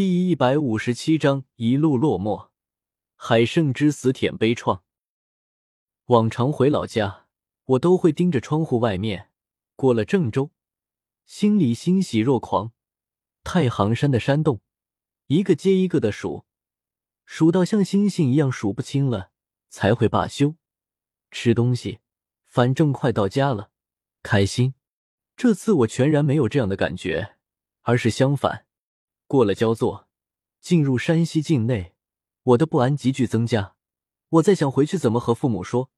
第一百五十七章一路落寞，海胜之死舔悲怆。往常回老家，我都会盯着窗户外面，过了郑州，心里欣喜若狂。太行山的山洞，一个接一个的数，数到像星星一样数不清了，才会罢休。吃东西，反正快到家了，开心。这次我全然没有这样的感觉，而是相反。过了焦作，进入山西境内，我的不安急剧增加。我在想回去怎么和父母说，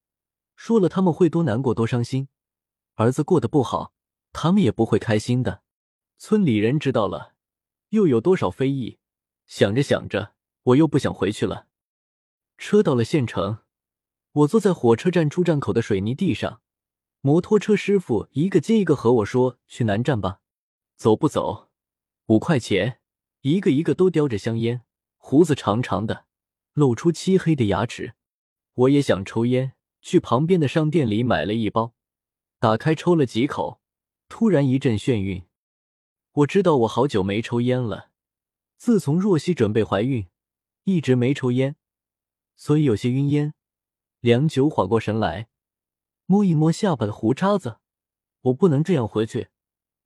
说了他们会多难过多伤心。儿子过得不好，他们也不会开心的。村里人知道了，又有多少非议？想着想着，我又不想回去了。车到了县城，我坐在火车站出站口的水泥地上。摩托车师傅一个接一个和我说：“去南站吧，走不走？五块钱。”一个一个都叼着香烟，胡子长长的，露出漆黑的牙齿。我也想抽烟，去旁边的商店里买了一包，打开抽了几口，突然一阵眩晕。我知道我好久没抽烟了，自从若曦准备怀孕，一直没抽烟，所以有些晕烟。良久缓过神来。摸一摸下巴的胡渣子，我不能这样回去。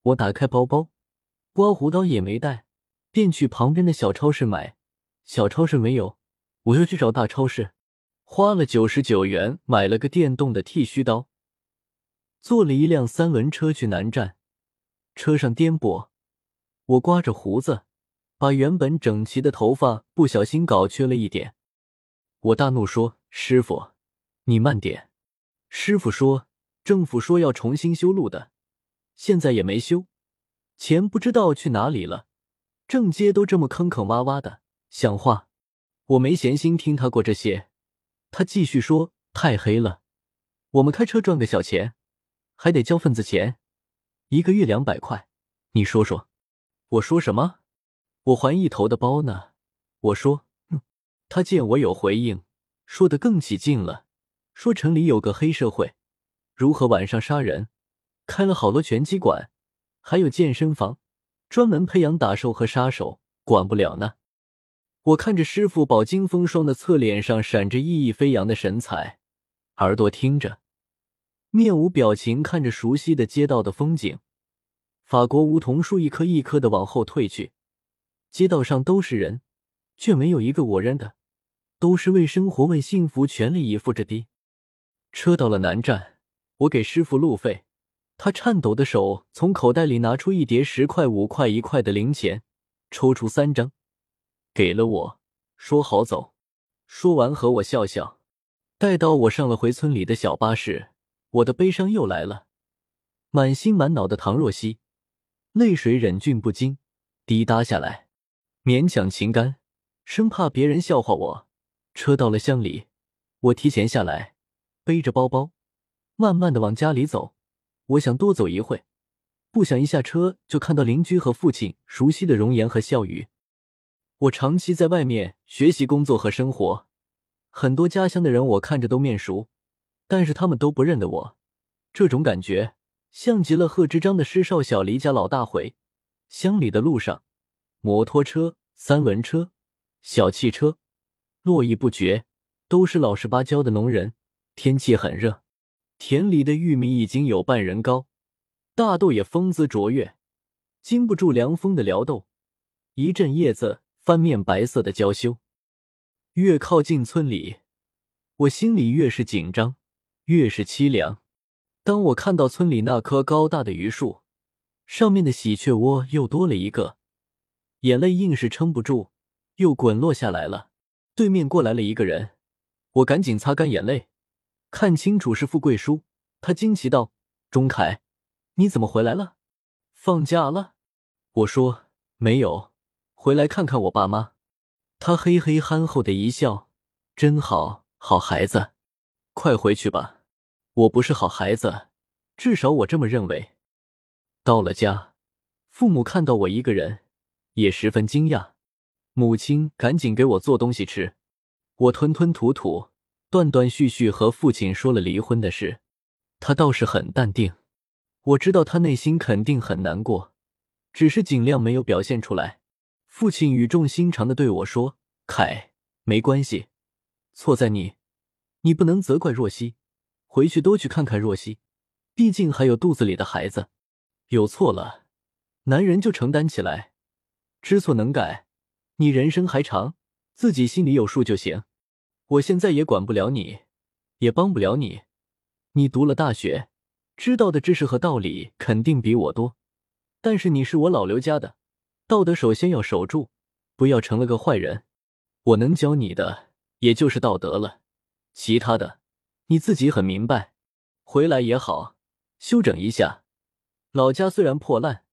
我打开包包，刮胡刀也没带，便去旁边的小超市买。小超市没有，我又去找大超市，花了九十九元买了个电动的剃须刀，坐了一辆三轮车去南站。车上颠簸，我刮着胡子，把原本整齐的头发不小心搞缺了一点。我大怒说：“师傅，你慢点。”师傅说：“政府说要重新修路的，现在也没修，钱不知道去哪里了。正街都这么坑坑洼洼的，像话？”我没闲心听他过这些，他继续说：“太黑了，我们开车赚个小钱，还得交份子钱，一个月两百块。你说说。”我说什么？我还一头的包呢。我说：“嗯。”他见我有回应，说的更起劲了。说城里有个黑社会，如何晚上杀人，开了好多拳击馆，还有健身房，专门培养打手和杀手，管不了呢。我看着师傅饱经风霜的侧脸上闪着熠熠飞扬的神采，耳朵听着，面无表情看着熟悉的街道的风景。法国梧桐树一棵一棵的往后退去，街道上都是人，却没有一个我认的，都是为生活、为幸福全力以赴着的。车到了南站，我给师傅路费，他颤抖的手从口袋里拿出一叠十块、五块、一块的零钱，抽出三张，给了我，说好走。说完和我笑笑。待到我上了回村里的小巴士，我的悲伤又来了，满心满脑的唐若曦，泪水忍俊不禁，滴答下来，勉强情干，生怕别人笑话我。车到了乡里，我提前下来。背着包包，慢慢的往家里走。我想多走一会，不想一下车就看到邻居和父亲熟悉的容颜和笑语。我长期在外面学习、工作和生活，很多家乡的人我看着都面熟，但是他们都不认得我。这种感觉像极了贺知章的“施少小离家老大回”。乡里的路上，摩托车、三轮车、小汽车络绎不绝，都是老实巴交的农人。天气很热，田里的玉米已经有半人高，大豆也风姿卓越，经不住凉风的撩逗，一阵叶子翻面白色的娇羞。越靠近村里，我心里越是紧张，越是凄凉。当我看到村里那棵高大的榆树，上面的喜鹊窝又多了一个，眼泪硬是撑不住，又滚落下来了。对面过来了一个人，我赶紧擦干眼泪。看清楚是富贵叔，他惊奇道：“钟凯，你怎么回来了？放假了？”我说：“没有，回来看看我爸妈。”他嘿嘿憨厚的一笑：“真好，好孩子，快回去吧。”我不是好孩子，至少我这么认为。到了家，父母看到我一个人，也十分惊讶。母亲赶紧给我做东西吃，我吞吞吐吐。断断续续和父亲说了离婚的事，他倒是很淡定。我知道他内心肯定很难过，只是尽量没有表现出来。父亲语重心长的对我说：“凯，没关系，错在你，你不能责怪若曦，回去多去看看若曦，毕竟还有肚子里的孩子。有错了，男人就承担起来，知错能改。你人生还长，自己心里有数就行。我现在也管不了你，也帮不了你。你读了大学，知道的知识和道理肯定比我多，但是你是我老刘家的。”道德首先要守住，不要成了个坏人。我能教你的也就是道德了，其他的你自己很明白。回来也好，休整一下。老家虽然破烂，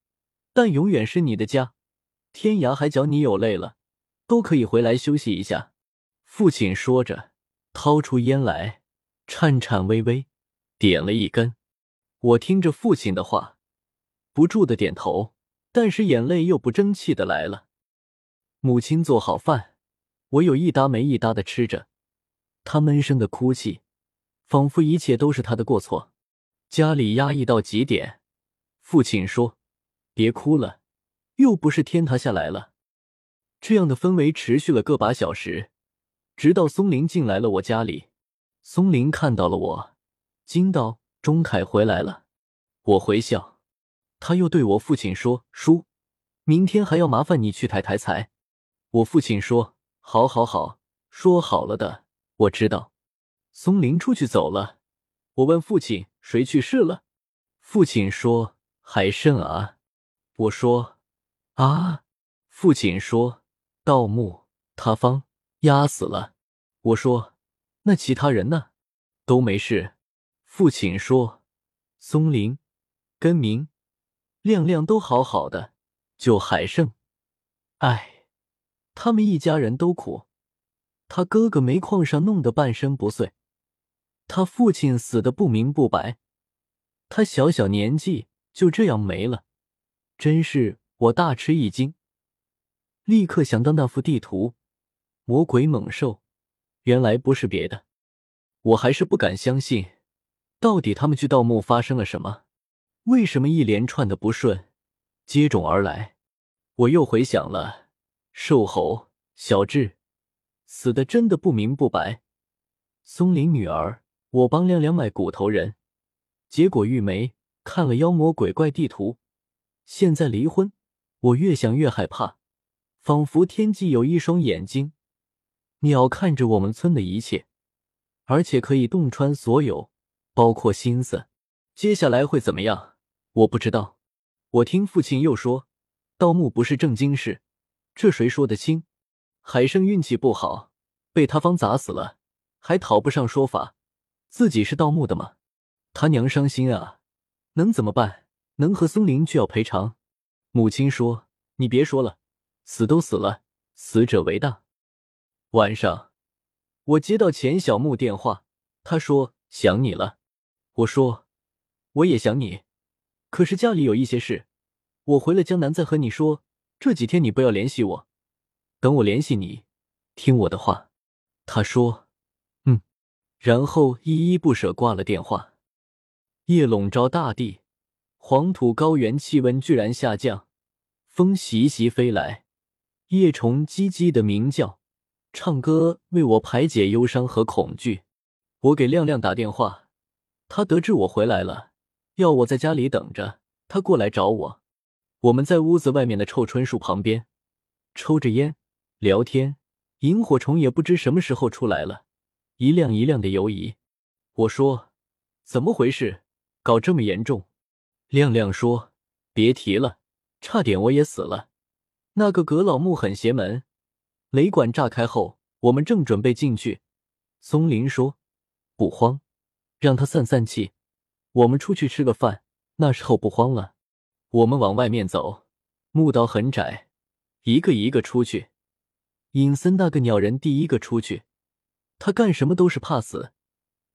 但永远是你的家。天涯海角，你有累了，都可以回来休息一下。父亲说着，掏出烟来，颤颤巍巍点了一根。我听着父亲的话，不住的点头。但是眼泪又不争气的来了。母亲做好饭，我有一搭没一搭的吃着。她闷声的哭泣，仿佛一切都是她的过错。家里压抑到极点。父亲说：“别哭了，又不是天塌下来了。”这样的氛围持续了个把小时，直到松林进来了我家里。松林看到了我，惊道：“钟凯回来了。”我回笑。他又对我父亲说：“叔，明天还要麻烦你去抬抬财。”我父亲说：“好，好，好，说好了的，我知道。”松林出去走了。我问父亲：“谁去世了？”父亲说：“海胜啊。”我说：“啊。”父亲说：“盗墓，塌方，压死了。”我说：“那其他人呢？都没事。”父亲说：“松林，根明。”亮亮都好好的，就海胜，哎，他们一家人都苦。他哥哥煤矿上弄得半身不遂，他父亲死的不明不白，他小小年纪就这样没了，真是我大吃一惊。立刻想到那幅地图，魔鬼猛兽，原来不是别的，我还是不敢相信，到底他们去盗墓发生了什么？为什么一连串的不顺接踵而来？我又回想了瘦猴、小智死的真的不明不白。松林女儿，我帮亮亮买骨头人，结果玉梅看了妖魔鬼怪地图，现在离婚。我越想越害怕，仿佛天际有一双眼睛，鸟看着我们村的一切，而且可以洞穿所有，包括心思。接下来会怎么样？我不知道，我听父亲又说，盗墓不是正经事，这谁说得清？海生运气不好，被他方砸死了，还讨不上说法，自己是盗墓的吗？他娘伤心啊，能怎么办？能和松林去要赔偿。母亲说：“你别说了，死都死了，死者为大。”晚上，我接到钱小木电话，他说想你了。我说我也想你。可是家里有一些事，我回了江南再和你说。这几天你不要联系我，等我联系你，听我的话。他说：“嗯。”然后依依不舍挂了电话。夜笼罩大地，黄土高原气温居然下降，风习习飞来，夜虫唧唧的鸣叫，唱歌为我排解忧伤和恐惧。我给亮亮打电话，他得知我回来了。要我在家里等着他过来找我。我们在屋子外面的臭椿树旁边抽着烟聊天，萤火虫也不知什么时候出来了，一辆一辆的游移。我说：“怎么回事？搞这么严重？”亮亮说：“别提了，差点我也死了。那个葛老木很邪门，雷管炸开后，我们正准备进去。松林说：‘不慌，让他散散气。’”我们出去吃个饭，那时候不慌了。我们往外面走，墓道很窄，一个一个出去。尹森那个鸟人第一个出去，他干什么都是怕死。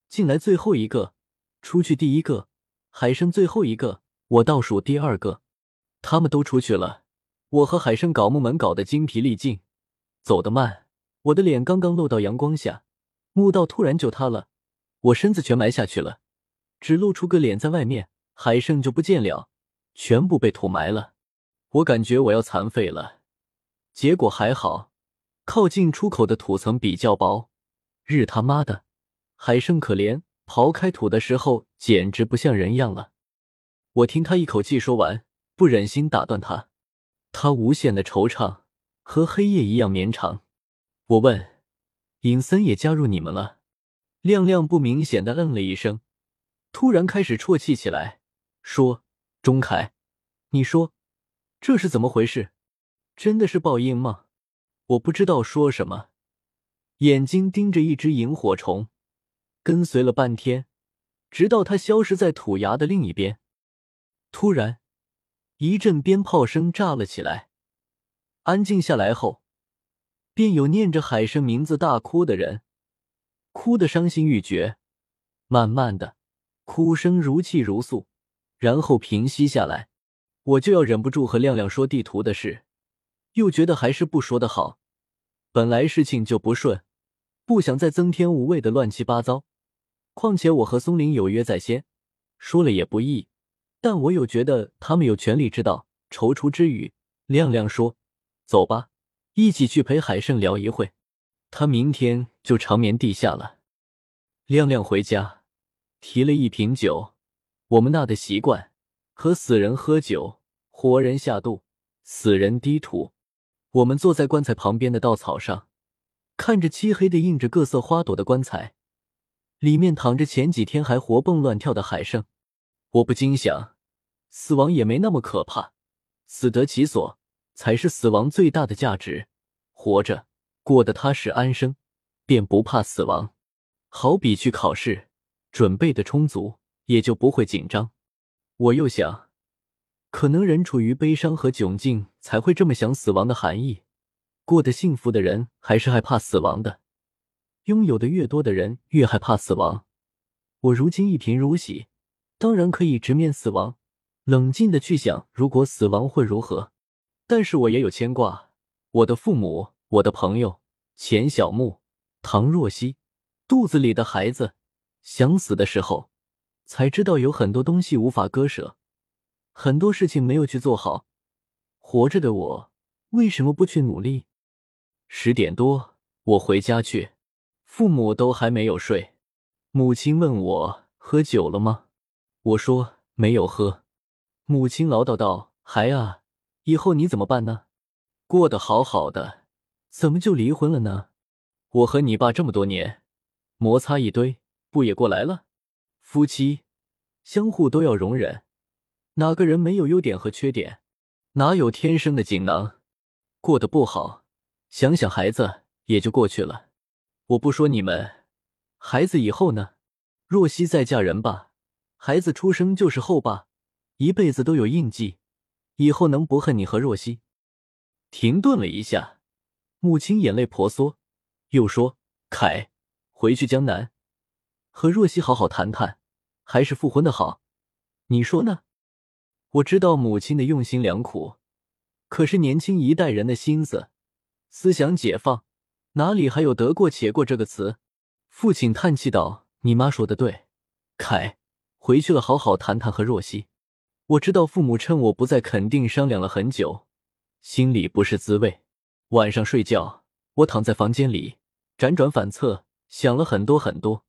进来最后一个，出去第一个，海生最后一个，我倒数第二个。他们都出去了，我和海生搞木门搞得精疲力尽，走得慢。我的脸刚刚露到阳光下，墓道突然就塌了，我身子全埋下去了。只露出个脸在外面，海胜就不见了，全部被土埋了。我感觉我要残废了。结果还好，靠近出口的土层比较薄。日他妈的，海生可怜，刨开土的时候简直不像人样了。我听他一口气说完，不忍心打断他。他无限的惆怅，和黑夜一样绵长。我问：“尹森也加入你们了？”亮亮不明显的嗯了一声，突然开始啜泣起来，说：“钟凯，你说这是怎么回事？真的是报应吗？”我不知道说什么，眼睛盯着一只萤火虫，跟随了半天，直到它消失在土崖的另一边。突然，一阵鞭炮声炸了起来。安静下来后，便有念着海生名字大哭的人，哭得伤心欲绝。慢慢的，哭声如泣如诉，然后平息下来。我就要忍不住和亮亮说地图的事，又觉得还是不说的好。本来事情就不顺，不想再增添无谓的乱七八糟。况且我和松林有约在先，说了也不易。但我又觉得他们有权利知道。踌躇之余，亮亮说：“走吧，一起去陪海胜聊一会。他明天就长眠地下了。”亮亮回家，提了一瓶酒。我们那的习惯，和死人喝酒，活人下肚，死人低土。我们坐在棺材旁边的稻草上，看着漆黑的印着各色花朵的棺材，里面躺着前几天还活蹦乱跳的海胜。我不禁想，死亡也没那么可怕，死得其所才是死亡最大的价值。活着过得踏实安生，便不怕死亡。好比去考试，准备的充足，也就不会紧张。我又想，可能人处于悲伤和窘境，才会这么想死亡的含义。过得幸福的人还是害怕死亡的，拥有的越多的人越害怕死亡。我如今一贫如洗。当然可以直面死亡，冷静的去想，如果死亡会如何。但是我也有牵挂，我的父母，我的朋友钱小木、唐若曦，肚子里的孩子。想死的时候，才知道有很多东西无法割舍，很多事情没有去做好。活着的我，为什么不去努力？十点多，我回家去，父母都还没有睡。母亲问我喝酒了吗？我说没有喝，母亲唠叨道：“孩啊，以后你怎么办呢？过得好好的，怎么就离婚了呢？我和你爸这么多年，摩擦一堆，不也过来了？夫妻相互都要容忍，哪个人没有优点和缺点？哪有天生的锦囊？过得不好，想想孩子也就过去了。我不说你们，孩子以后呢？若曦再嫁人吧。”孩子出生就是后爸，一辈子都有印记，以后能不恨你和若曦？停顿了一下，母亲眼泪婆娑，又说：“凯，回去江南，和若曦好好谈谈，还是复婚的好，你说呢？”我知道母亲的用心良苦，可是年轻一代人的心思、思想解放，哪里还有得过且过这个词？父亲叹气道：“你妈说的对，凯。”回去了，好好谈谈和若曦。我知道父母趁我不在，肯定商量了很久，心里不是滋味。晚上睡觉，我躺在房间里辗转反侧，想了很多很多。